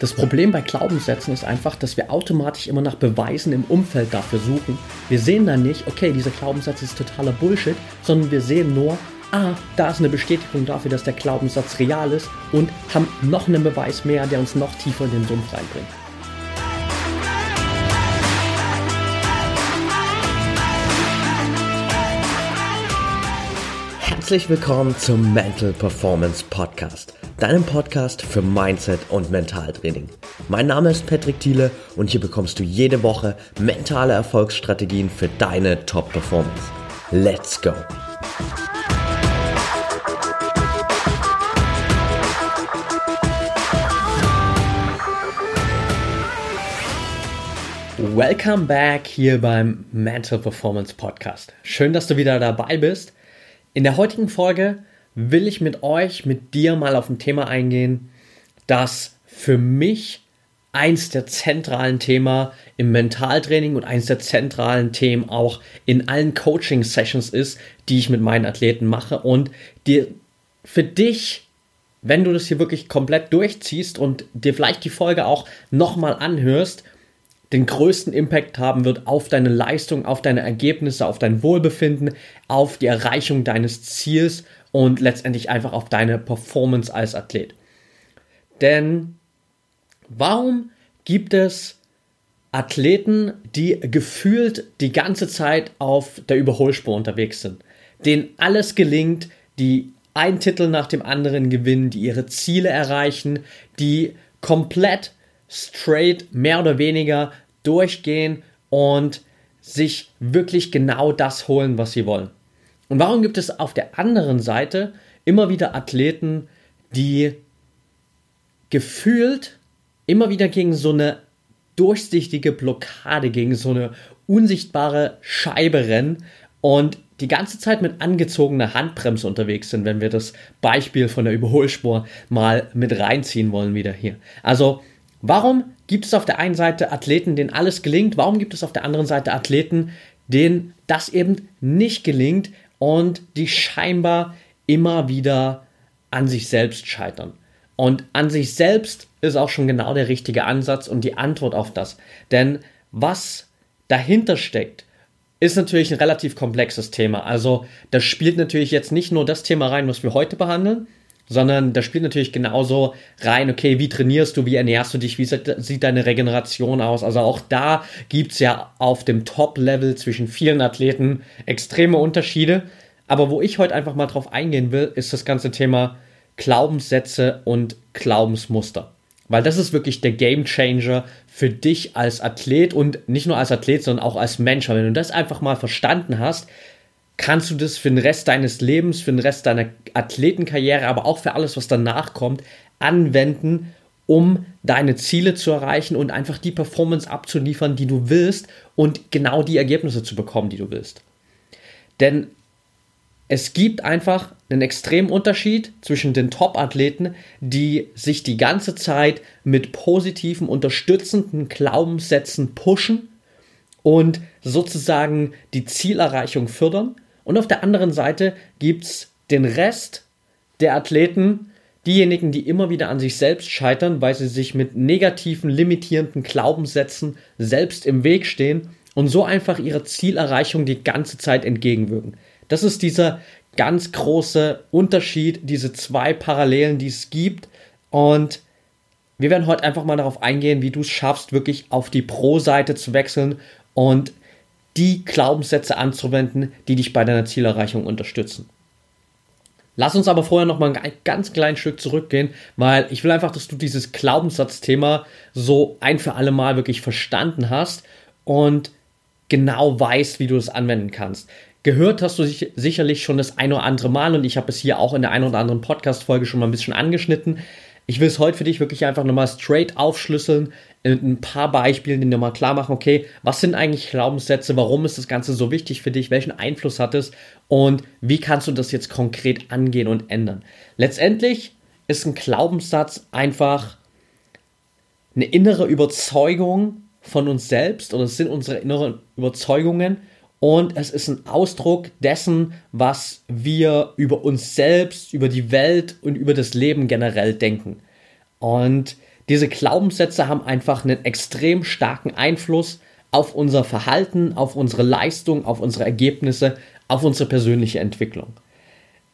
Das Problem bei Glaubenssätzen ist einfach, dass wir automatisch immer nach Beweisen im Umfeld dafür suchen. Wir sehen dann nicht, okay, dieser Glaubenssatz ist totaler Bullshit, sondern wir sehen nur, ah, da ist eine Bestätigung dafür, dass der Glaubenssatz real ist und haben noch einen Beweis mehr, der uns noch tiefer in den Sumpf reinbringt. Herzlich willkommen zum Mental Performance Podcast deinem Podcast für Mindset und Mentaltraining. Mein Name ist Patrick Thiele und hier bekommst du jede Woche mentale Erfolgsstrategien für deine Top-Performance. Let's go! Welcome back hier beim Mental Performance Podcast. Schön, dass du wieder dabei bist. In der heutigen Folge will ich mit euch, mit dir mal auf ein Thema eingehen, das für mich eins der zentralen Themen im Mentaltraining und eins der zentralen Themen auch in allen Coaching-Sessions ist, die ich mit meinen Athleten mache. Und dir für dich, wenn du das hier wirklich komplett durchziehst und dir vielleicht die Folge auch nochmal anhörst, den größten Impact haben wird auf deine Leistung, auf deine Ergebnisse, auf dein Wohlbefinden, auf die Erreichung deines Ziels und letztendlich einfach auf deine Performance als Athlet. Denn warum gibt es Athleten, die gefühlt die ganze Zeit auf der Überholspur unterwegs sind, denen alles gelingt, die einen Titel nach dem anderen gewinnen, die ihre Ziele erreichen, die komplett straight mehr oder weniger durchgehen und sich wirklich genau das holen, was sie wollen. Und warum gibt es auf der anderen Seite immer wieder Athleten, die gefühlt immer wieder gegen so eine durchsichtige Blockade, gegen so eine unsichtbare Scheibe rennen und die ganze Zeit mit angezogener Handbremse unterwegs sind, wenn wir das Beispiel von der Überholspur mal mit reinziehen wollen wieder hier. Also, warum gibt es auf der einen Seite Athleten, denen alles gelingt? Warum gibt es auf der anderen Seite Athleten, denen das eben nicht gelingt und die scheinbar immer wieder an sich selbst scheitern. Und an sich selbst ist auch schon genau der richtige Ansatz und die Antwort auf das. Denn was dahinter steckt, ist natürlich ein relativ komplexes Thema. Also da spielt natürlich jetzt nicht nur das Thema rein, was wir heute behandeln, sondern da spielt natürlich genauso rein, okay, wie trainierst du, wie ernährst du dich, wie sieht deine Regeneration aus. Also auch da gibt es ja auf dem Top-Level zwischen vielen Athleten extreme Unterschiede. Aber wo ich heute einfach mal drauf eingehen will, ist das ganze Thema Glaubenssätze und Glaubensmuster. Weil das ist wirklich der Game Changer für dich als Athlet und nicht nur als Athlet, sondern auch als Mensch. Weil wenn du das einfach mal verstanden hast, kannst du das für den Rest deines Lebens, für den Rest deiner Athletenkarriere, aber auch für alles, was danach kommt, anwenden, um deine Ziele zu erreichen und einfach die Performance abzuliefern, die du willst und genau die Ergebnisse zu bekommen, die du willst. Denn es gibt einfach einen extremen Unterschied zwischen den Top-Athleten, die sich die ganze Zeit mit positiven, unterstützenden Glaubenssätzen pushen und sozusagen die Zielerreichung fördern und auf der anderen Seite gibt es den Rest der Athleten, diejenigen, die immer wieder an sich selbst scheitern, weil sie sich mit negativen, limitierenden Glaubenssätzen selbst im Weg stehen und so einfach ihrer Zielerreichung die ganze Zeit entgegenwirken. Das ist dieser ganz große Unterschied, diese zwei Parallelen, die es gibt. Und wir werden heute einfach mal darauf eingehen, wie du es schaffst, wirklich auf die Pro-Seite zu wechseln und die Glaubenssätze anzuwenden, die dich bei deiner Zielerreichung unterstützen. Lass uns aber vorher noch mal ein ganz kleines Stück zurückgehen, weil ich will einfach, dass du dieses Glaubenssatzthema so ein für alle Mal wirklich verstanden hast und genau weißt, wie du es anwenden kannst. Gehört hast du sicherlich schon das ein oder andere Mal und ich habe es hier auch in der ein oder anderen Podcast-Folge schon mal ein bisschen angeschnitten. Ich will es heute für dich wirklich einfach nochmal straight aufschlüsseln, in ein paar Beispielen, die dir mal klar machen, okay, was sind eigentlich Glaubenssätze, warum ist das Ganze so wichtig für dich, welchen Einfluss hat es? Und wie kannst du das jetzt konkret angehen und ändern. Letztendlich ist ein Glaubenssatz einfach eine innere Überzeugung von uns selbst oder es sind unsere inneren Überzeugungen und es ist ein Ausdruck dessen, was wir über uns selbst, über die Welt und über das Leben generell denken. Und diese Glaubenssätze haben einfach einen extrem starken Einfluss auf unser Verhalten, auf unsere Leistung, auf unsere Ergebnisse, auf unsere persönliche Entwicklung.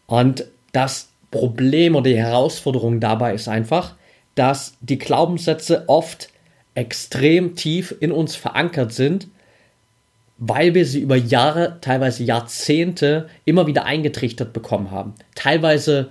Und das Problem oder die Herausforderung dabei ist einfach, dass die Glaubenssätze oft extrem tief in uns verankert sind, weil wir sie über Jahre, teilweise Jahrzehnte immer wieder eingetrichtert bekommen haben. Teilweise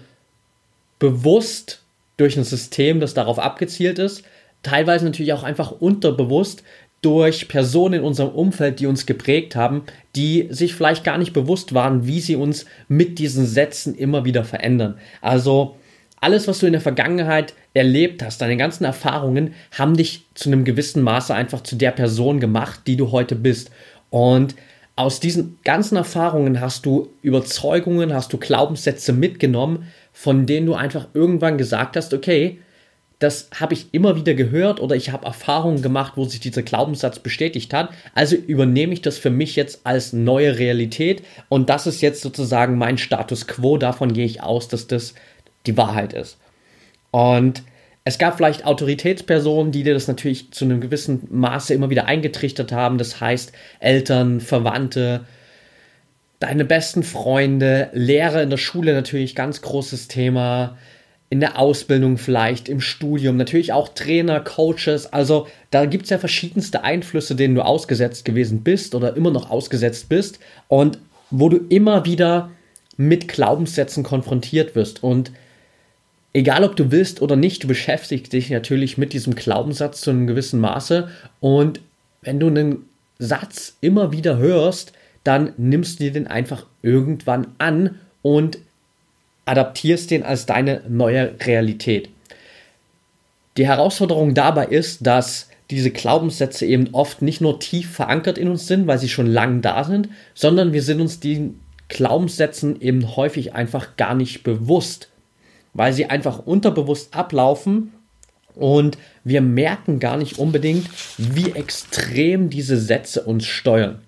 bewusst durch ein System, das darauf abgezielt ist, teilweise natürlich auch einfach unterbewusst durch Personen in unserem Umfeld, die uns geprägt haben, die sich vielleicht gar nicht bewusst waren, wie sie uns mit diesen Sätzen immer wieder verändern. Also alles, was du in der Vergangenheit erlebt hast, deine ganzen Erfahrungen, haben dich zu einem gewissen Maße einfach zu der Person gemacht, die du heute bist. Und aus diesen ganzen Erfahrungen hast du Überzeugungen, hast du Glaubenssätze mitgenommen, von denen du einfach irgendwann gesagt hast, okay, das habe ich immer wieder gehört oder ich habe Erfahrungen gemacht, wo sich dieser Glaubenssatz bestätigt hat. Also übernehme ich das für mich jetzt als neue Realität und das ist jetzt sozusagen mein Status quo. Davon gehe ich aus, dass das die Wahrheit ist. Und es gab vielleicht Autoritätspersonen, die dir das natürlich zu einem gewissen Maße immer wieder eingetrichtert haben. Das heißt Eltern, Verwandte, deine besten Freunde, Lehrer in der Schule natürlich ganz großes Thema in der Ausbildung vielleicht, im Studium, natürlich auch Trainer, Coaches. Also da gibt es ja verschiedenste Einflüsse, denen du ausgesetzt gewesen bist oder immer noch ausgesetzt bist und wo du immer wieder mit Glaubenssätzen konfrontiert wirst. Und egal ob du willst oder nicht, du beschäftigst dich natürlich mit diesem Glaubenssatz zu einem gewissen Maße. Und wenn du einen Satz immer wieder hörst, dann nimmst du dir den einfach irgendwann an und adaptierst den als deine neue Realität. Die Herausforderung dabei ist, dass diese Glaubenssätze eben oft nicht nur tief verankert in uns sind, weil sie schon lang da sind, sondern wir sind uns den Glaubenssätzen eben häufig einfach gar nicht bewusst, weil sie einfach unterbewusst ablaufen und wir merken gar nicht unbedingt, wie extrem diese Sätze uns steuern.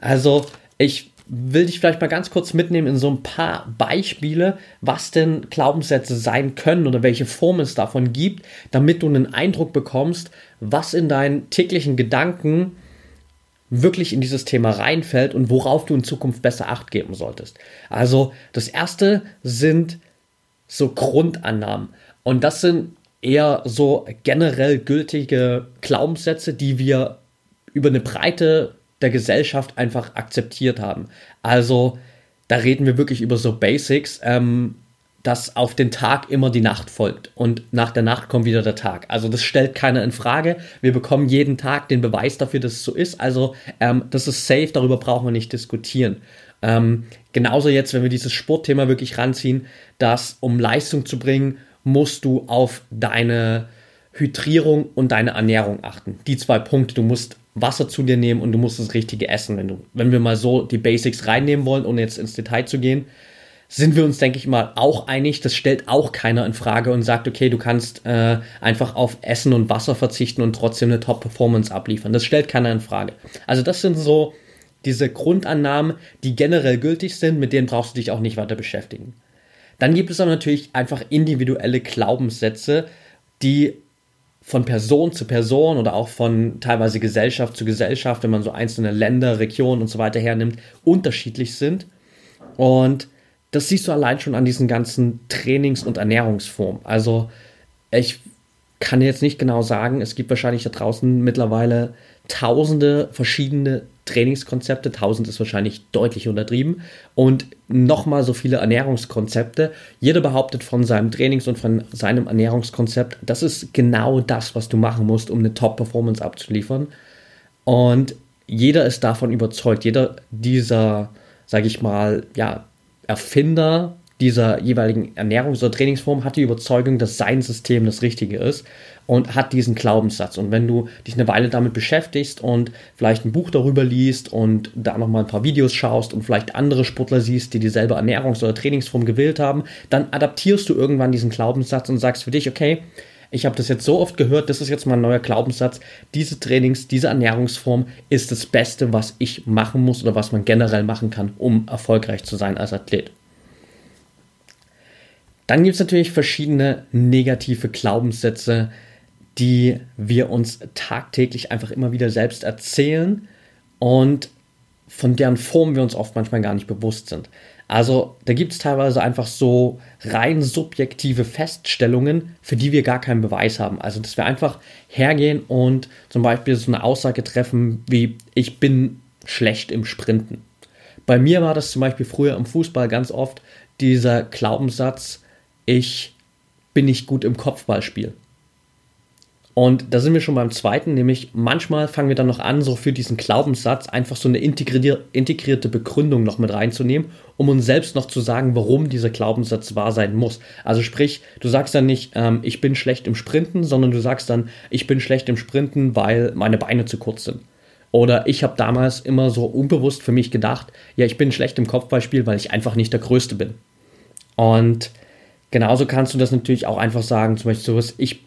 Also ich will dich vielleicht mal ganz kurz mitnehmen in so ein paar Beispiele, was denn Glaubenssätze sein können oder welche Formen es davon gibt, damit du einen Eindruck bekommst, was in deinen täglichen Gedanken wirklich in dieses Thema reinfällt und worauf du in Zukunft besser acht geben solltest. Also das erste sind so Grundannahmen und das sind eher so generell gültige Glaubenssätze, die wir über eine breite der Gesellschaft einfach akzeptiert haben. Also da reden wir wirklich über so Basics, ähm, dass auf den Tag immer die Nacht folgt und nach der Nacht kommt wieder der Tag. Also das stellt keiner in Frage. Wir bekommen jeden Tag den Beweis dafür, dass es so ist. Also ähm, das ist safe, darüber brauchen wir nicht diskutieren. Ähm, genauso jetzt, wenn wir dieses Sportthema wirklich ranziehen, dass um Leistung zu bringen, musst du auf deine Hydrierung und deine Ernährung achten. Die zwei Punkte. Du musst Wasser zu dir nehmen und du musst das Richtige essen. Wenn, du, wenn wir mal so die Basics reinnehmen wollen, ohne jetzt ins Detail zu gehen, sind wir uns, denke ich mal, auch einig. Das stellt auch keiner in Frage und sagt, okay, du kannst äh, einfach auf Essen und Wasser verzichten und trotzdem eine Top-Performance abliefern. Das stellt keiner in Frage. Also das sind so diese Grundannahmen, die generell gültig sind, mit denen brauchst du dich auch nicht weiter beschäftigen. Dann gibt es aber natürlich einfach individuelle Glaubenssätze, die von Person zu Person oder auch von teilweise Gesellschaft zu Gesellschaft, wenn man so einzelne Länder, Regionen und so weiter hernimmt, unterschiedlich sind. Und das siehst du allein schon an diesen ganzen Trainings- und Ernährungsformen. Also ich kann jetzt nicht genau sagen, es gibt wahrscheinlich da draußen mittlerweile tausende verschiedene Trainingskonzepte, 1000 ist wahrscheinlich deutlich untertrieben und nochmal so viele Ernährungskonzepte. Jeder behauptet von seinem Trainings- und von seinem Ernährungskonzept, das ist genau das, was du machen musst, um eine Top-Performance abzuliefern. Und jeder ist davon überzeugt, jeder dieser, sage ich mal, ja, Erfinder dieser jeweiligen Ernährungs- oder Trainingsform hat die Überzeugung, dass sein System das Richtige ist und hat diesen Glaubenssatz. Und wenn du dich eine Weile damit beschäftigst und vielleicht ein Buch darüber liest und da nochmal ein paar Videos schaust und vielleicht andere Sportler siehst, die dieselbe Ernährungs- oder Trainingsform gewählt haben, dann adaptierst du irgendwann diesen Glaubenssatz und sagst für dich, okay, ich habe das jetzt so oft gehört, das ist jetzt mein neuer Glaubenssatz. Diese Trainings, diese Ernährungsform ist das Beste, was ich machen muss oder was man generell machen kann, um erfolgreich zu sein als Athlet. Dann gibt es natürlich verschiedene negative Glaubenssätze, die wir uns tagtäglich einfach immer wieder selbst erzählen und von deren Form wir uns oft manchmal gar nicht bewusst sind. Also da gibt es teilweise einfach so rein subjektive Feststellungen, für die wir gar keinen Beweis haben. Also dass wir einfach hergehen und zum Beispiel so eine Aussage treffen wie ich bin schlecht im Sprinten. Bei mir war das zum Beispiel früher im Fußball ganz oft dieser Glaubenssatz, ich bin nicht gut im Kopfballspiel. Und da sind wir schon beim zweiten, nämlich manchmal fangen wir dann noch an, so für diesen Glaubenssatz einfach so eine integrierte Begründung noch mit reinzunehmen, um uns selbst noch zu sagen, warum dieser Glaubenssatz wahr sein muss. Also sprich, du sagst dann nicht, ähm, ich bin schlecht im Sprinten, sondern du sagst dann, ich bin schlecht im Sprinten, weil meine Beine zu kurz sind. Oder ich habe damals immer so unbewusst für mich gedacht, ja, ich bin schlecht im Kopfballspiel, weil ich einfach nicht der Größte bin. Und genauso kannst du das natürlich auch einfach sagen, zum Beispiel sowas, ich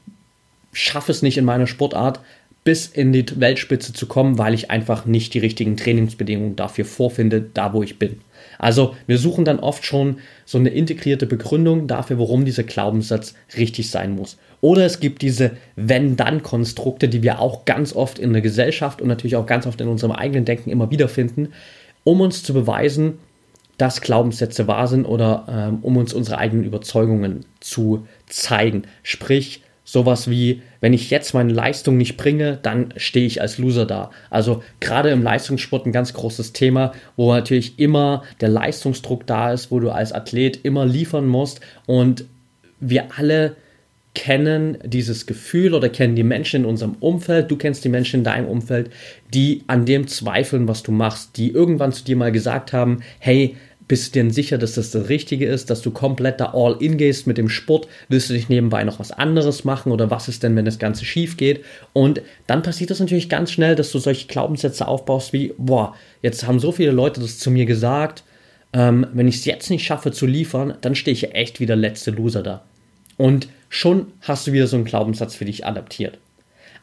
schaffe es nicht in meiner Sportart, bis in die Weltspitze zu kommen, weil ich einfach nicht die richtigen Trainingsbedingungen dafür vorfinde, da wo ich bin. Also wir suchen dann oft schon so eine integrierte Begründung dafür, warum dieser Glaubenssatz richtig sein muss. Oder es gibt diese Wenn-Dann-Konstrukte, die wir auch ganz oft in der Gesellschaft und natürlich auch ganz oft in unserem eigenen Denken immer wieder finden, um uns zu beweisen, dass Glaubenssätze wahr sind oder ähm, um uns unsere eigenen Überzeugungen zu zeigen. Sprich, sowas wie, wenn ich jetzt meine Leistung nicht bringe, dann stehe ich als Loser da. Also gerade im Leistungssport ein ganz großes Thema, wo natürlich immer der Leistungsdruck da ist, wo du als Athlet immer liefern musst und wir alle kennen dieses Gefühl oder kennen die Menschen in unserem Umfeld, du kennst die Menschen in deinem Umfeld, die an dem zweifeln, was du machst, die irgendwann zu dir mal gesagt haben, hey, bist du dir sicher, dass das das Richtige ist, dass du komplett da all in gehst mit dem Sport? Willst du dich nebenbei noch was anderes machen oder was ist denn, wenn das Ganze schief geht? Und dann passiert das natürlich ganz schnell, dass du solche Glaubenssätze aufbaust wie, boah, jetzt haben so viele Leute das zu mir gesagt, ähm, wenn ich es jetzt nicht schaffe zu liefern, dann stehe ich echt wieder letzte Loser da. Und schon hast du wieder so einen Glaubenssatz für dich adaptiert.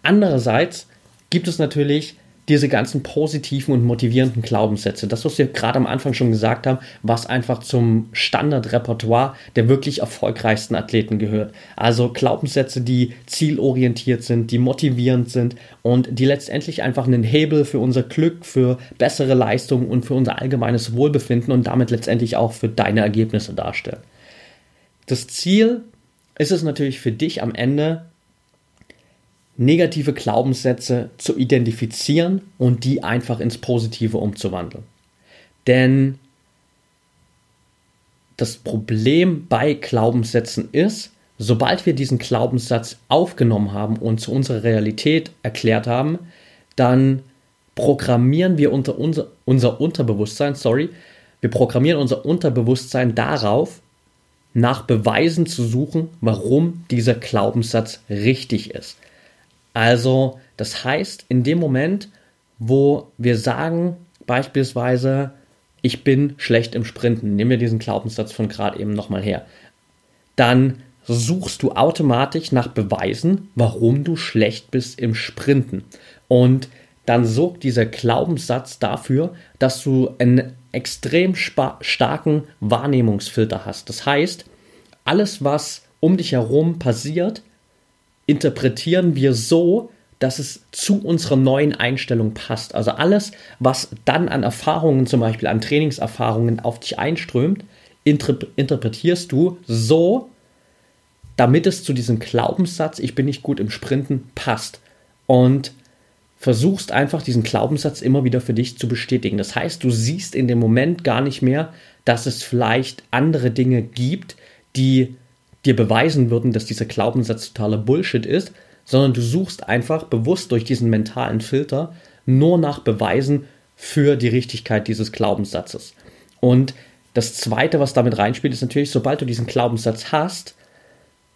Andererseits gibt es natürlich diese ganzen positiven und motivierenden Glaubenssätze, das, was wir gerade am Anfang schon gesagt haben, was einfach zum Standardrepertoire der wirklich erfolgreichsten Athleten gehört. Also Glaubenssätze, die zielorientiert sind, die motivierend sind und die letztendlich einfach einen Hebel für unser Glück, für bessere Leistungen und für unser allgemeines Wohlbefinden und damit letztendlich auch für deine Ergebnisse darstellen. Das Ziel ist es natürlich für dich am Ende, negative Glaubenssätze zu identifizieren und die einfach ins Positive umzuwandeln. Denn das Problem bei Glaubenssätzen ist, sobald wir diesen Glaubenssatz aufgenommen haben und zu unserer Realität erklärt haben, dann programmieren wir unter unser, unser Unterbewusstsein, sorry, wir programmieren unser Unterbewusstsein darauf, nach Beweisen zu suchen, warum dieser Glaubenssatz richtig ist. Also, das heißt, in dem Moment, wo wir sagen, beispielsweise, ich bin schlecht im Sprinten, nehmen wir diesen Glaubenssatz von gerade eben nochmal her, dann suchst du automatisch nach Beweisen, warum du schlecht bist im Sprinten. Und dann sorgt dieser Glaubenssatz dafür, dass du einen extrem starken Wahrnehmungsfilter hast. Das heißt, alles, was um dich herum passiert, interpretieren wir so, dass es zu unserer neuen Einstellung passt. Also alles, was dann an Erfahrungen, zum Beispiel an Trainingserfahrungen auf dich einströmt, interpretierst du so, damit es zu diesem Glaubenssatz, ich bin nicht gut im Sprinten, passt. Und versuchst einfach diesen Glaubenssatz immer wieder für dich zu bestätigen. Das heißt, du siehst in dem Moment gar nicht mehr, dass es vielleicht andere Dinge gibt, die dir beweisen würden, dass dieser Glaubenssatz totaler Bullshit ist, sondern du suchst einfach bewusst durch diesen mentalen Filter nur nach Beweisen für die Richtigkeit dieses Glaubenssatzes. Und das Zweite, was damit reinspielt, ist natürlich, sobald du diesen Glaubenssatz hast,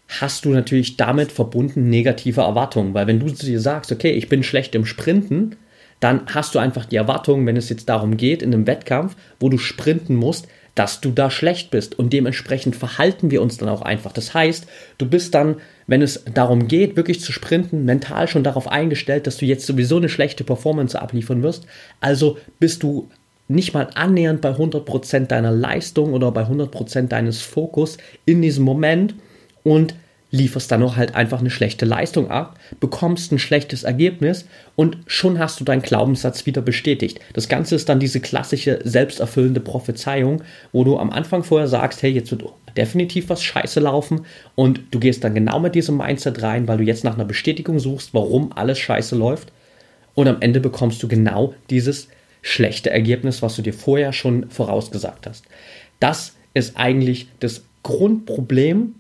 hast du natürlich damit verbunden negative Erwartungen. Weil wenn du dir sagst, okay, ich bin schlecht im Sprinten, dann hast du einfach die Erwartung, wenn es jetzt darum geht, in einem Wettkampf, wo du sprinten musst, dass du da schlecht bist und dementsprechend verhalten wir uns dann auch einfach. Das heißt, du bist dann, wenn es darum geht, wirklich zu sprinten, mental schon darauf eingestellt, dass du jetzt sowieso eine schlechte Performance abliefern wirst. Also bist du nicht mal annähernd bei 100% deiner Leistung oder bei 100% deines Fokus in diesem Moment und lieferst dann auch halt einfach eine schlechte Leistung ab, bekommst ein schlechtes Ergebnis und schon hast du deinen Glaubenssatz wieder bestätigt. Das Ganze ist dann diese klassische selbsterfüllende Prophezeiung, wo du am Anfang vorher sagst, hey, jetzt wird definitiv was scheiße laufen und du gehst dann genau mit diesem Mindset rein, weil du jetzt nach einer Bestätigung suchst, warum alles scheiße läuft und am Ende bekommst du genau dieses schlechte Ergebnis, was du dir vorher schon vorausgesagt hast. Das ist eigentlich das Grundproblem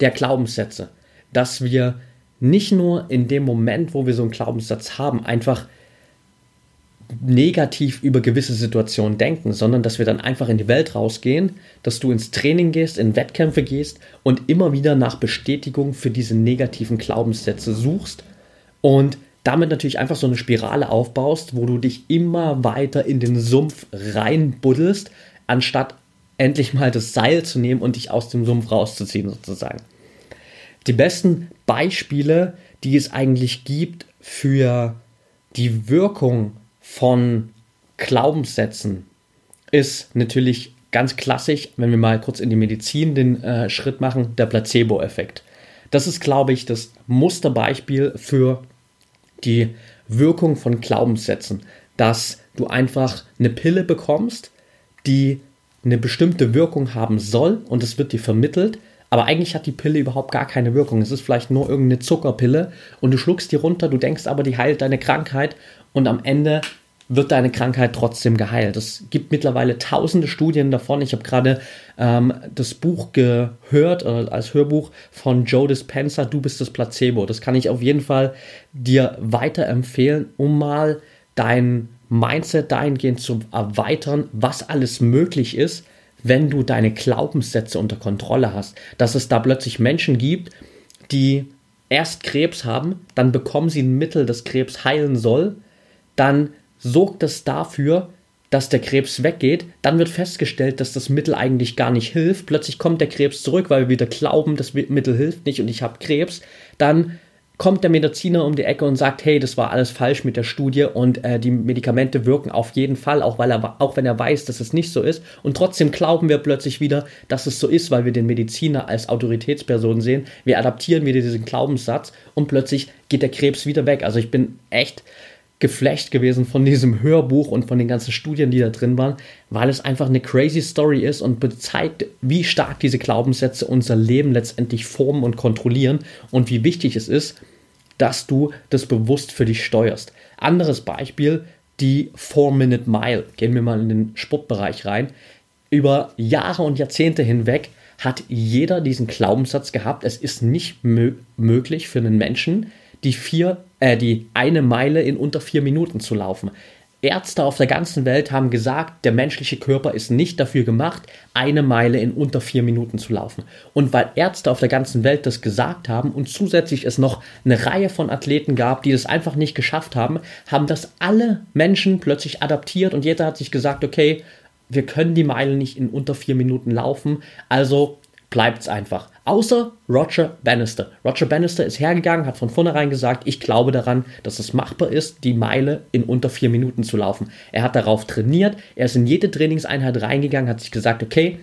der Glaubenssätze, dass wir nicht nur in dem Moment, wo wir so einen Glaubenssatz haben, einfach negativ über gewisse Situationen denken, sondern dass wir dann einfach in die Welt rausgehen, dass du ins Training gehst, in Wettkämpfe gehst und immer wieder nach Bestätigung für diese negativen Glaubenssätze suchst und damit natürlich einfach so eine Spirale aufbaust, wo du dich immer weiter in den Sumpf reinbuddelst, anstatt endlich mal das Seil zu nehmen und dich aus dem Sumpf rauszuziehen, sozusagen. Die besten Beispiele, die es eigentlich gibt für die Wirkung von Glaubenssätzen, ist natürlich ganz klassisch, wenn wir mal kurz in die Medizin den äh, Schritt machen, der Placebo-Effekt. Das ist, glaube ich, das Musterbeispiel für die Wirkung von Glaubenssätzen, dass du einfach eine Pille bekommst, die eine bestimmte Wirkung haben soll und es wird dir vermittelt, aber eigentlich hat die Pille überhaupt gar keine Wirkung. Es ist vielleicht nur irgendeine Zuckerpille und du schluckst die runter, du denkst aber, die heilt deine Krankheit und am Ende wird deine Krankheit trotzdem geheilt. Es gibt mittlerweile tausende Studien davon. Ich habe gerade ähm, das Buch gehört, äh, als Hörbuch von Joe Dispenza, Du bist das Placebo. Das kann ich auf jeden Fall dir weiterempfehlen, um mal dein Mindset dahingehend zu erweitern, was alles möglich ist, wenn du deine Glaubenssätze unter Kontrolle hast. Dass es da plötzlich Menschen gibt, die erst Krebs haben, dann bekommen sie ein Mittel, das Krebs heilen soll, dann sorgt es dafür, dass der Krebs weggeht, dann wird festgestellt, dass das Mittel eigentlich gar nicht hilft, plötzlich kommt der Krebs zurück, weil wir wieder glauben, das Mittel hilft nicht und ich habe Krebs, dann kommt der Mediziner um die Ecke und sagt, hey, das war alles falsch mit der Studie und äh, die Medikamente wirken auf jeden Fall, auch, weil er, auch wenn er weiß, dass es nicht so ist. Und trotzdem glauben wir plötzlich wieder, dass es so ist, weil wir den Mediziner als Autoritätsperson sehen. Wir adaptieren wieder diesen Glaubenssatz und plötzlich geht der Krebs wieder weg. Also ich bin echt geflecht gewesen von diesem Hörbuch und von den ganzen Studien, die da drin waren, weil es einfach eine crazy Story ist und zeigt, wie stark diese Glaubenssätze unser Leben letztendlich formen und kontrollieren und wie wichtig es ist, dass du das bewusst für dich steuerst. Anderes Beispiel, die 4-Minute-Mile. Gehen wir mal in den Sportbereich rein. Über Jahre und Jahrzehnte hinweg hat jeder diesen Glaubenssatz gehabt, es ist nicht mö möglich für einen Menschen, die, vier, äh, die eine Meile in unter vier Minuten zu laufen. Ärzte auf der ganzen Welt haben gesagt, der menschliche Körper ist nicht dafür gemacht, eine Meile in unter vier Minuten zu laufen. Und weil Ärzte auf der ganzen Welt das gesagt haben und zusätzlich es noch eine Reihe von Athleten gab, die das einfach nicht geschafft haben, haben das alle Menschen plötzlich adaptiert und jeder hat sich gesagt, okay, wir können die Meile nicht in unter vier Minuten laufen, also bleibt es einfach. Außer Roger Bannister. Roger Bannister ist hergegangen, hat von vornherein gesagt, ich glaube daran, dass es machbar ist, die Meile in unter vier Minuten zu laufen. Er hat darauf trainiert, er ist in jede Trainingseinheit reingegangen, hat sich gesagt, okay,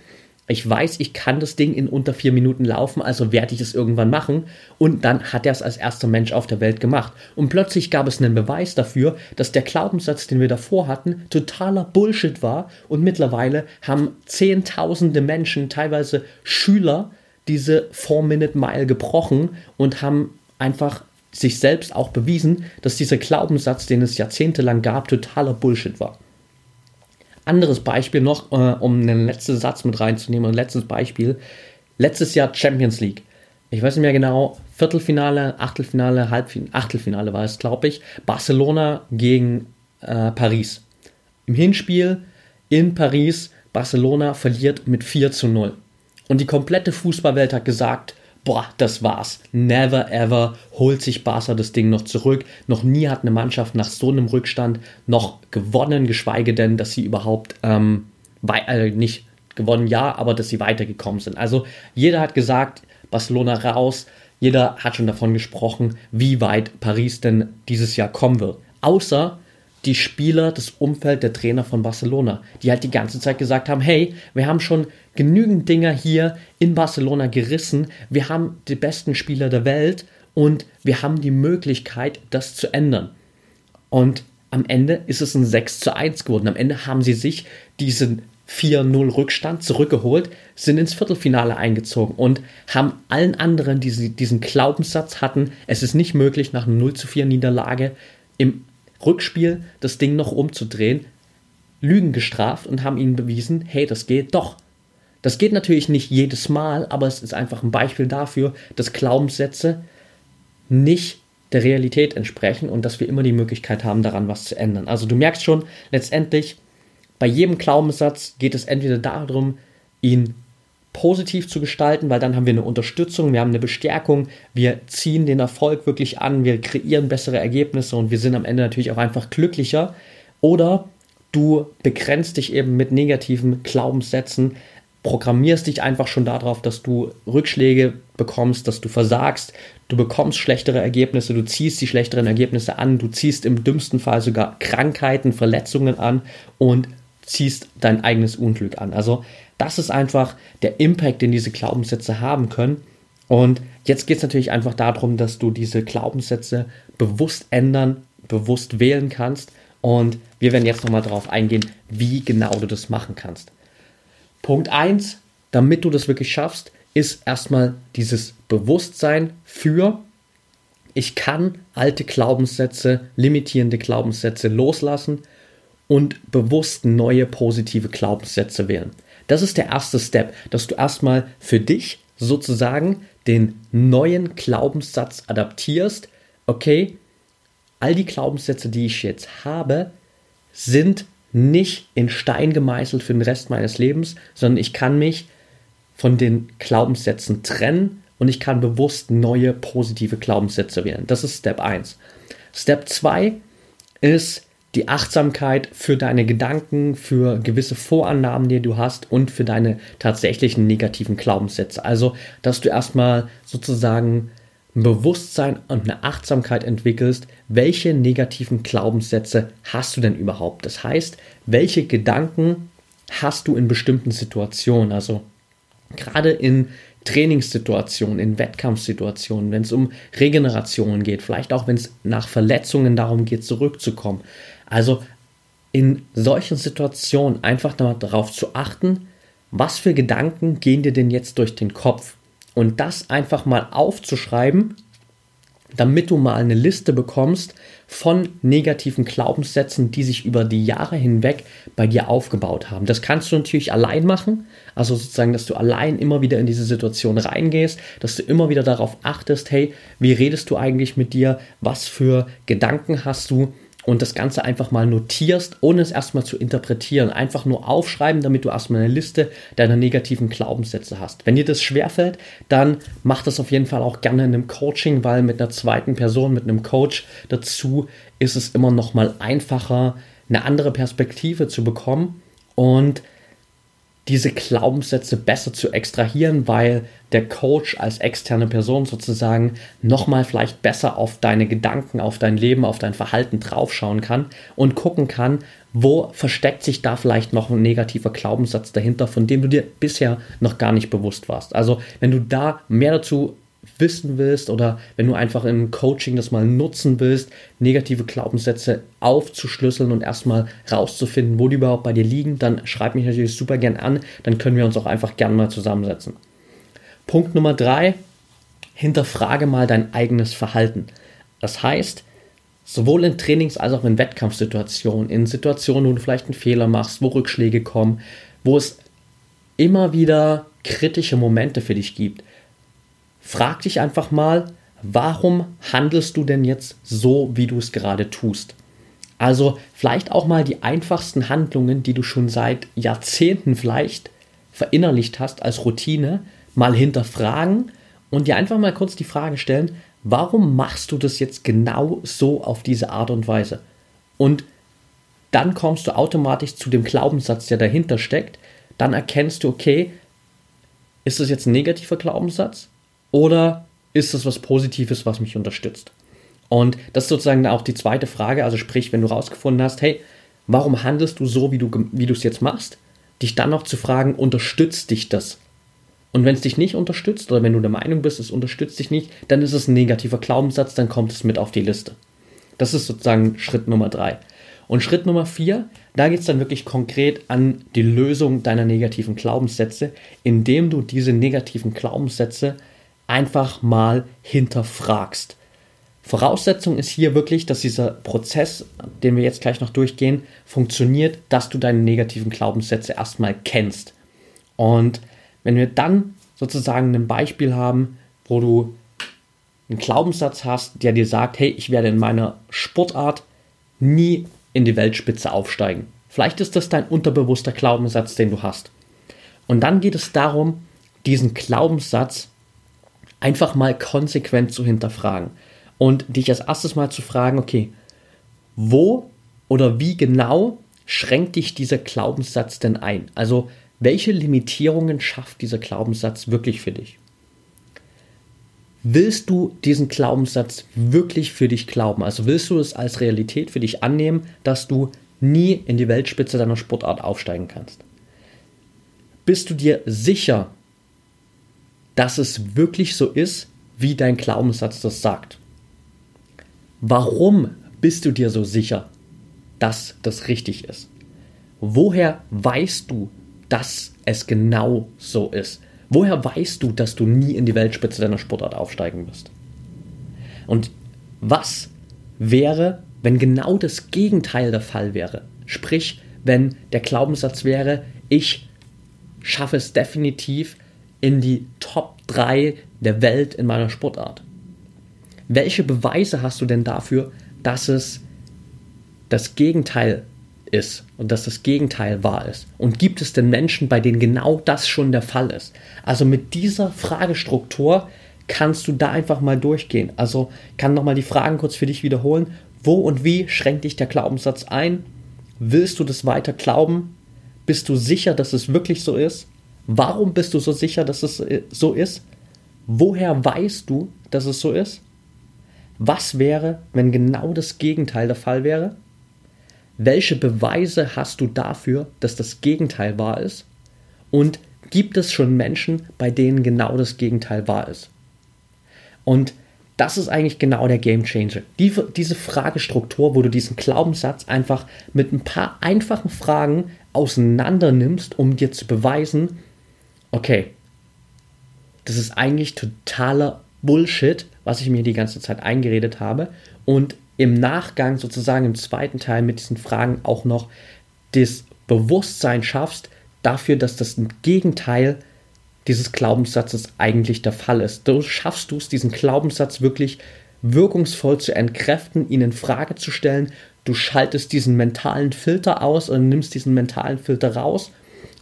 ich weiß, ich kann das Ding in unter vier Minuten laufen, also werde ich es irgendwann machen. Und dann hat er es als erster Mensch auf der Welt gemacht. Und plötzlich gab es einen Beweis dafür, dass der Glaubenssatz, den wir davor hatten, totaler Bullshit war. Und mittlerweile haben Zehntausende Menschen, teilweise Schüler, diese 4-Minute-Mile gebrochen und haben einfach sich selbst auch bewiesen, dass dieser Glaubenssatz, den es jahrzehntelang gab, totaler Bullshit war. Anderes Beispiel noch, äh, um einen letzten Satz mit reinzunehmen, ein letztes Beispiel. Letztes Jahr Champions League. Ich weiß nicht mehr genau, Viertelfinale, Achtelfinale, Halbfinale, Achtelfinale war es, glaube ich. Barcelona gegen äh, Paris. Im Hinspiel in Paris, Barcelona verliert mit 4 zu 0. Und die komplette Fußballwelt hat gesagt, boah, das war's. Never ever holt sich Barca das Ding noch zurück. Noch nie hat eine Mannschaft nach so einem Rückstand noch gewonnen, geschweige denn, dass sie überhaupt ähm, äh, nicht gewonnen, ja, aber dass sie weitergekommen sind. Also jeder hat gesagt, Barcelona raus. Jeder hat schon davon gesprochen, wie weit Paris denn dieses Jahr kommen wird. Außer die Spieler, das Umfeld, der Trainer von Barcelona, die halt die ganze Zeit gesagt haben, hey, wir haben schon genügend Dinger hier in Barcelona gerissen, wir haben die besten Spieler der Welt und wir haben die Möglichkeit, das zu ändern. Und am Ende ist es ein 6 zu 1 geworden. Am Ende haben sie sich diesen 4-0 Rückstand zurückgeholt, sind ins Viertelfinale eingezogen und haben allen anderen, die diesen Glaubenssatz hatten, es ist nicht möglich, nach einer 0 zu 4 Niederlage im Rückspiel das Ding noch umzudrehen, Lügen gestraft und haben ihnen bewiesen, hey, das geht doch. Das geht natürlich nicht jedes Mal, aber es ist einfach ein Beispiel dafür, dass Glaubenssätze nicht der Realität entsprechen und dass wir immer die Möglichkeit haben, daran was zu ändern. Also du merkst schon, letztendlich bei jedem Glaubenssatz geht es entweder darum, ihn positiv zu gestalten, weil dann haben wir eine Unterstützung, wir haben eine Bestärkung, wir ziehen den Erfolg wirklich an, wir kreieren bessere Ergebnisse und wir sind am Ende natürlich auch einfach glücklicher. Oder du begrenzt dich eben mit negativen Glaubenssätzen, programmierst dich einfach schon darauf, dass du Rückschläge bekommst, dass du versagst, du bekommst schlechtere Ergebnisse, du ziehst die schlechteren Ergebnisse an, du ziehst im dümmsten Fall sogar Krankheiten, Verletzungen an und ziehst dein eigenes Unglück an. Also das ist einfach der Impact, den diese Glaubenssätze haben können. Und jetzt geht es natürlich einfach darum, dass du diese Glaubenssätze bewusst ändern, bewusst wählen kannst. Und wir werden jetzt nochmal darauf eingehen, wie genau du das machen kannst. Punkt 1, damit du das wirklich schaffst, ist erstmal dieses Bewusstsein für, ich kann alte Glaubenssätze, limitierende Glaubenssätze loslassen und bewusst neue positive Glaubenssätze wählen. Das ist der erste Step, dass du erstmal für dich sozusagen den neuen Glaubenssatz adaptierst. Okay, all die Glaubenssätze, die ich jetzt habe, sind nicht in Stein gemeißelt für den Rest meines Lebens, sondern ich kann mich von den Glaubenssätzen trennen und ich kann bewusst neue positive Glaubenssätze wählen. Das ist Step 1. Step 2 ist die Achtsamkeit für deine Gedanken, für gewisse Vorannahmen, die du hast und für deine tatsächlichen negativen Glaubenssätze. Also, dass du erstmal sozusagen ein Bewusstsein und eine Achtsamkeit entwickelst, welche negativen Glaubenssätze hast du denn überhaupt? Das heißt, welche Gedanken hast du in bestimmten Situationen? Also gerade in Trainingssituationen, in Wettkampfsituationen, wenn es um Regeneration geht, vielleicht auch wenn es nach Verletzungen darum geht, zurückzukommen. Also in solchen Situationen einfach darauf zu achten, was für Gedanken gehen dir denn jetzt durch den Kopf? Und das einfach mal aufzuschreiben, damit du mal eine Liste bekommst von negativen Glaubenssätzen, die sich über die Jahre hinweg bei dir aufgebaut haben. Das kannst du natürlich allein machen, also sozusagen, dass du allein immer wieder in diese Situation reingehst, dass du immer wieder darauf achtest, hey, wie redest du eigentlich mit dir, was für Gedanken hast du und das Ganze einfach mal notierst, ohne es erstmal zu interpretieren. Einfach nur aufschreiben, damit du erstmal eine Liste deiner negativen Glaubenssätze hast. Wenn dir das schwerfällt, dann mach das auf jeden Fall auch gerne in einem Coaching, weil mit einer zweiten Person, mit einem Coach dazu ist es immer noch mal einfacher, eine andere Perspektive zu bekommen und diese Glaubenssätze besser zu extrahieren, weil der Coach als externe Person sozusagen nochmal vielleicht besser auf deine Gedanken, auf dein Leben, auf dein Verhalten draufschauen kann und gucken kann, wo versteckt sich da vielleicht noch ein negativer Glaubenssatz dahinter, von dem du dir bisher noch gar nicht bewusst warst. Also wenn du da mehr dazu wissen willst oder wenn du einfach im Coaching das mal nutzen willst, negative Glaubenssätze aufzuschlüsseln und erstmal rauszufinden, wo die überhaupt bei dir liegen, dann schreib mich natürlich super gern an, dann können wir uns auch einfach gern mal zusammensetzen. Punkt Nummer drei, hinterfrage mal dein eigenes Verhalten. Das heißt, sowohl in Trainings- als auch in Wettkampfsituationen, in Situationen, wo du vielleicht einen Fehler machst, wo Rückschläge kommen, wo es immer wieder kritische Momente für dich gibt, frag dich einfach mal, warum handelst du denn jetzt so, wie du es gerade tust? Also vielleicht auch mal die einfachsten Handlungen, die du schon seit Jahrzehnten vielleicht verinnerlicht hast als Routine, mal hinterfragen und dir einfach mal kurz die Frage stellen, warum machst du das jetzt genau so auf diese Art und Weise? Und dann kommst du automatisch zu dem Glaubenssatz, der dahinter steckt. Dann erkennst du, okay, ist das jetzt ein negativer Glaubenssatz? Oder ist es was Positives, was mich unterstützt? Und das ist sozusagen auch die zweite Frage. Also sprich, wenn du rausgefunden hast, hey, warum handelst du so, wie du wie du es jetzt machst, dich dann noch zu fragen, unterstützt dich das? Und wenn es dich nicht unterstützt oder wenn du der Meinung bist, es unterstützt dich nicht, dann ist es ein negativer Glaubenssatz, dann kommt es mit auf die Liste. Das ist sozusagen Schritt Nummer drei. Und Schritt Nummer vier, da geht es dann wirklich konkret an die Lösung deiner negativen Glaubenssätze, indem du diese negativen Glaubenssätze einfach mal hinterfragst. Voraussetzung ist hier wirklich, dass dieser Prozess, den wir jetzt gleich noch durchgehen, funktioniert, dass du deine negativen Glaubenssätze erstmal kennst. Und wenn wir dann sozusagen ein Beispiel haben, wo du einen Glaubenssatz hast, der dir sagt, hey, ich werde in meiner Sportart nie in die Weltspitze aufsteigen. Vielleicht ist das dein unterbewusster Glaubenssatz, den du hast. Und dann geht es darum, diesen Glaubenssatz einfach mal konsequent zu hinterfragen und dich als erstes mal zu fragen, okay, wo oder wie genau schränkt dich dieser Glaubenssatz denn ein? Also welche Limitierungen schafft dieser Glaubenssatz wirklich für dich? Willst du diesen Glaubenssatz wirklich für dich glauben? Also willst du es als Realität für dich annehmen, dass du nie in die Weltspitze deiner Sportart aufsteigen kannst? Bist du dir sicher, dass es wirklich so ist, wie dein Glaubenssatz das sagt? Warum bist du dir so sicher, dass das richtig ist? Woher weißt du, dass es genau so ist? Woher weißt du, dass du nie in die Weltspitze deiner Sportart aufsteigen wirst? Und was wäre, wenn genau das Gegenteil der Fall wäre? Sprich, wenn der Glaubenssatz wäre, ich schaffe es definitiv in die Top 3 der Welt in meiner Sportart. Welche Beweise hast du denn dafür, dass es das Gegenteil ist und dass das Gegenteil wahr ist? Und gibt es denn Menschen, bei denen genau das schon der Fall ist? Also mit dieser Fragestruktur kannst du da einfach mal durchgehen. Also kann nochmal die Fragen kurz für dich wiederholen. Wo und wie schränkt dich der Glaubenssatz ein? Willst du das weiter glauben? Bist du sicher, dass es wirklich so ist? Warum bist du so sicher, dass es äh, so ist? Woher weißt du, dass es so ist? Was wäre, wenn genau das Gegenteil der Fall wäre? Welche Beweise hast du dafür, dass das Gegenteil wahr ist? Und gibt es schon Menschen, bei denen genau das Gegenteil wahr ist? Und das ist eigentlich genau der Game Changer. Die, diese Fragestruktur, wo du diesen Glaubenssatz einfach mit ein paar einfachen Fragen auseinander nimmst, um dir zu beweisen, okay, das ist eigentlich totaler Bullshit, was ich mir die ganze Zeit eingeredet habe. Und im Nachgang sozusagen im zweiten Teil mit diesen Fragen auch noch das Bewusstsein schaffst dafür, dass das Gegenteil dieses Glaubenssatzes eigentlich der Fall ist. Du schaffst du es, diesen Glaubenssatz wirklich wirkungsvoll zu entkräften, ihn in Frage zu stellen. Du schaltest diesen mentalen Filter aus und nimmst diesen mentalen Filter raus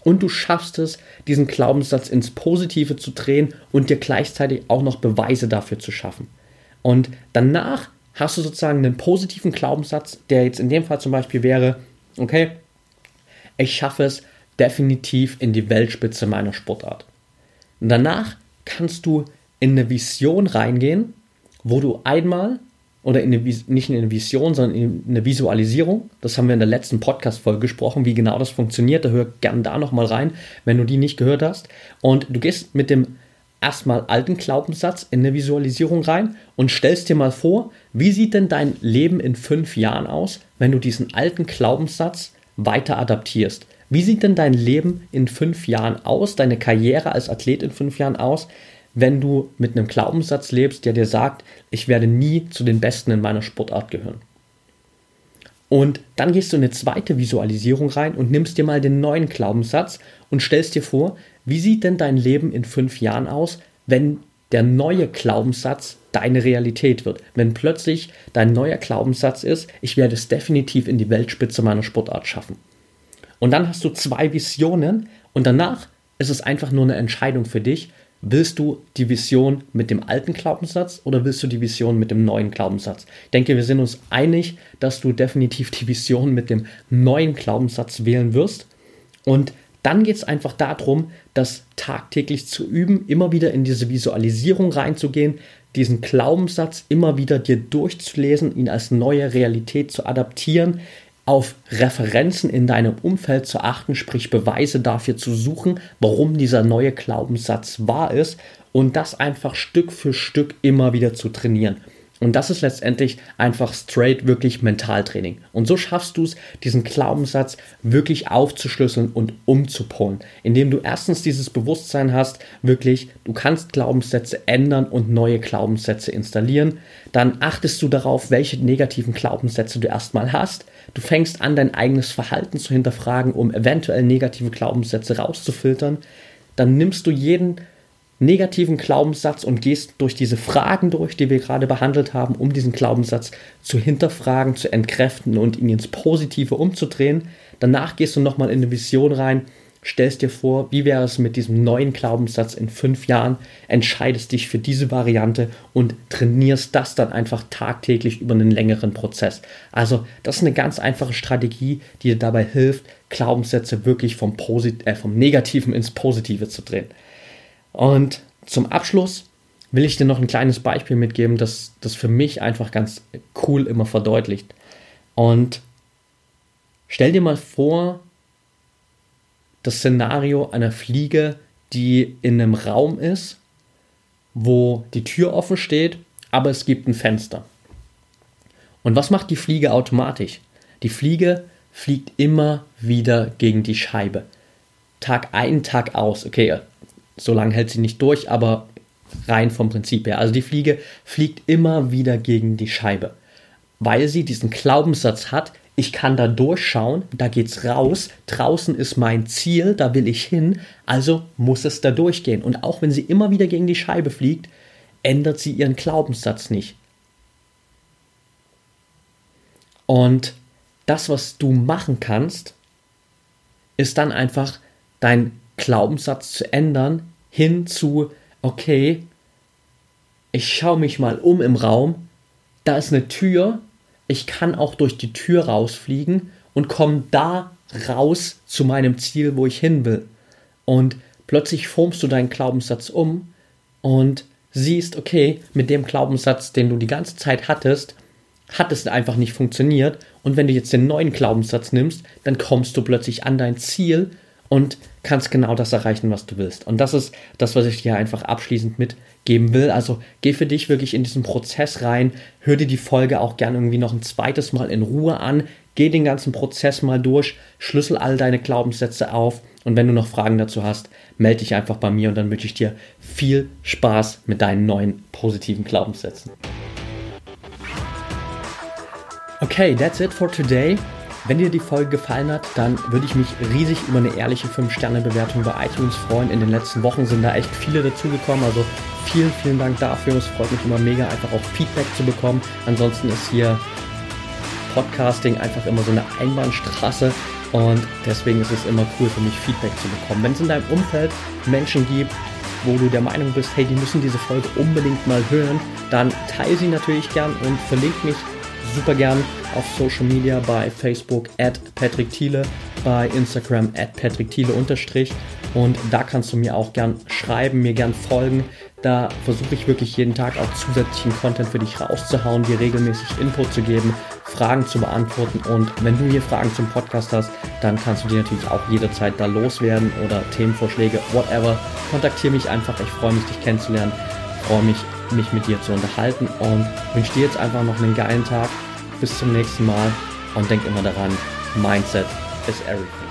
und du schaffst es, diesen Glaubenssatz ins Positive zu drehen und dir gleichzeitig auch noch Beweise dafür zu schaffen. Und danach hast du sozusagen einen positiven Glaubenssatz, der jetzt in dem Fall zum Beispiel wäre, okay, ich schaffe es definitiv in die Weltspitze meiner Sportart. Und danach kannst du in eine Vision reingehen, wo du einmal oder in eine, nicht in eine Vision, sondern in eine Visualisierung. Das haben wir in der letzten Podcast-Folge gesprochen, wie genau das funktioniert. Da hör gern da nochmal rein, wenn du die nicht gehört hast. Und du gehst mit dem erstmal alten Glaubenssatz in eine Visualisierung rein und stellst dir mal vor, wie sieht denn dein Leben in fünf Jahren aus, wenn du diesen alten Glaubenssatz weiter adaptierst? Wie sieht denn dein Leben in fünf Jahren aus, deine Karriere als Athlet in fünf Jahren aus, wenn du mit einem Glaubenssatz lebst, der dir sagt, ich werde nie zu den Besten in meiner Sportart gehören? Und dann gehst du in eine zweite Visualisierung rein und nimmst dir mal den neuen Glaubenssatz und stellst dir vor, wie sieht denn dein Leben in fünf Jahren aus, wenn der neue Glaubenssatz deine Realität wird? Wenn plötzlich dein neuer Glaubenssatz ist, ich werde es definitiv in die Weltspitze meiner Sportart schaffen. Und dann hast du zwei Visionen und danach ist es einfach nur eine Entscheidung für dich. Willst du die Vision mit dem alten Glaubenssatz oder willst du die Vision mit dem neuen Glaubenssatz? Ich denke, wir sind uns einig, dass du definitiv die Vision mit dem neuen Glaubenssatz wählen wirst. Und dann geht es einfach darum, das tagtäglich zu üben, immer wieder in diese Visualisierung reinzugehen, diesen Glaubenssatz immer wieder dir durchzulesen, ihn als neue Realität zu adaptieren, auf Referenzen in deinem Umfeld zu achten, sprich Beweise dafür zu suchen, warum dieser neue Glaubenssatz wahr ist und das einfach Stück für Stück immer wieder zu trainieren. Und das ist letztendlich einfach straight wirklich Mentaltraining. Und so schaffst du es, diesen Glaubenssatz wirklich aufzuschlüsseln und umzupolen, indem du erstens dieses Bewusstsein hast, wirklich, du kannst Glaubenssätze ändern und neue Glaubenssätze installieren. Dann achtest du darauf, welche negativen Glaubenssätze du erstmal hast. Du fängst an, dein eigenes Verhalten zu hinterfragen, um eventuell negative Glaubenssätze rauszufiltern. Dann nimmst du jeden negativen Glaubenssatz und gehst durch diese Fragen durch, die wir gerade behandelt haben, um diesen Glaubenssatz zu hinterfragen, zu entkräften und ihn ins Positive umzudrehen. Danach gehst du nochmal in eine Vision rein, stellst dir vor, wie wäre es mit diesem neuen Glaubenssatz in fünf Jahren, entscheidest dich für diese Variante und trainierst das dann einfach tagtäglich über einen längeren Prozess. Also das ist eine ganz einfache Strategie, die dir dabei hilft, Glaubenssätze wirklich vom, Posit äh, vom Negativen ins Positive zu drehen. Und zum Abschluss will ich dir noch ein kleines Beispiel mitgeben, das das für mich einfach ganz cool immer verdeutlicht. Und stell dir mal vor, das Szenario einer Fliege, die in einem Raum ist, wo die Tür offen steht, aber es gibt ein Fenster. Und was macht die Fliege automatisch? Die Fliege fliegt immer wieder gegen die Scheibe. Tag ein, Tag aus. Okay, so lange hält sie nicht durch, aber rein vom Prinzip her. Also die Fliege fliegt immer wieder gegen die Scheibe, weil sie diesen Glaubenssatz hat, ich kann da durchschauen, da geht's raus, draußen ist mein Ziel, da will ich hin, also muss es da durchgehen. Und auch wenn sie immer wieder gegen die Scheibe fliegt, ändert sie ihren Glaubenssatz nicht. Und das, was du machen kannst, ist dann einfach dein Glaubenssatz zu ändern hin zu, okay, ich schaue mich mal um im Raum, da ist eine Tür, ich kann auch durch die Tür rausfliegen und komme da raus zu meinem Ziel, wo ich hin will. Und plötzlich formst du deinen Glaubenssatz um und siehst, okay, mit dem Glaubenssatz, den du die ganze Zeit hattest, hat es einfach nicht funktioniert. Und wenn du jetzt den neuen Glaubenssatz nimmst, dann kommst du plötzlich an dein Ziel und kannst genau das erreichen, was du willst. Und das ist das, was ich dir einfach abschließend mitgeben will. Also geh für dich wirklich in diesen Prozess rein, hör dir die Folge auch gerne irgendwie noch ein zweites Mal in Ruhe an, geh den ganzen Prozess mal durch, schlüssel all deine Glaubenssätze auf und wenn du noch Fragen dazu hast, melde dich einfach bei mir und dann wünsche ich dir viel Spaß mit deinen neuen positiven Glaubenssätzen. Okay, that's it for today. Wenn dir die Folge gefallen hat, dann würde ich mich riesig über eine ehrliche 5-Sterne-Bewertung bei iTunes freuen. In den letzten Wochen sind da echt viele dazugekommen. Also vielen, vielen Dank dafür. Es freut mich immer mega, einfach auch Feedback zu bekommen. Ansonsten ist hier Podcasting einfach immer so eine Einbahnstraße. Und deswegen ist es immer cool für mich, Feedback zu bekommen. Wenn es in deinem Umfeld Menschen gibt, wo du der Meinung bist, hey, die müssen diese Folge unbedingt mal hören, dann teile sie natürlich gern und verlink mich super gern auf Social Media bei Facebook at Patrick Thiele, bei Instagram at Patrick Thiele unterstrich und da kannst du mir auch gern schreiben, mir gern folgen. Da versuche ich wirklich jeden Tag auch zusätzlichen Content für dich rauszuhauen, dir regelmäßig Input zu geben, Fragen zu beantworten und wenn du hier Fragen zum Podcast hast, dann kannst du die natürlich auch jederzeit da loswerden oder Themenvorschläge, whatever. Kontaktiere mich einfach, ich freue mich, dich kennenzulernen, freue mich, mich mit dir zu unterhalten und wünsche dir jetzt einfach noch einen geilen Tag. Bis zum nächsten Mal und denk immer daran, Mindset is everything.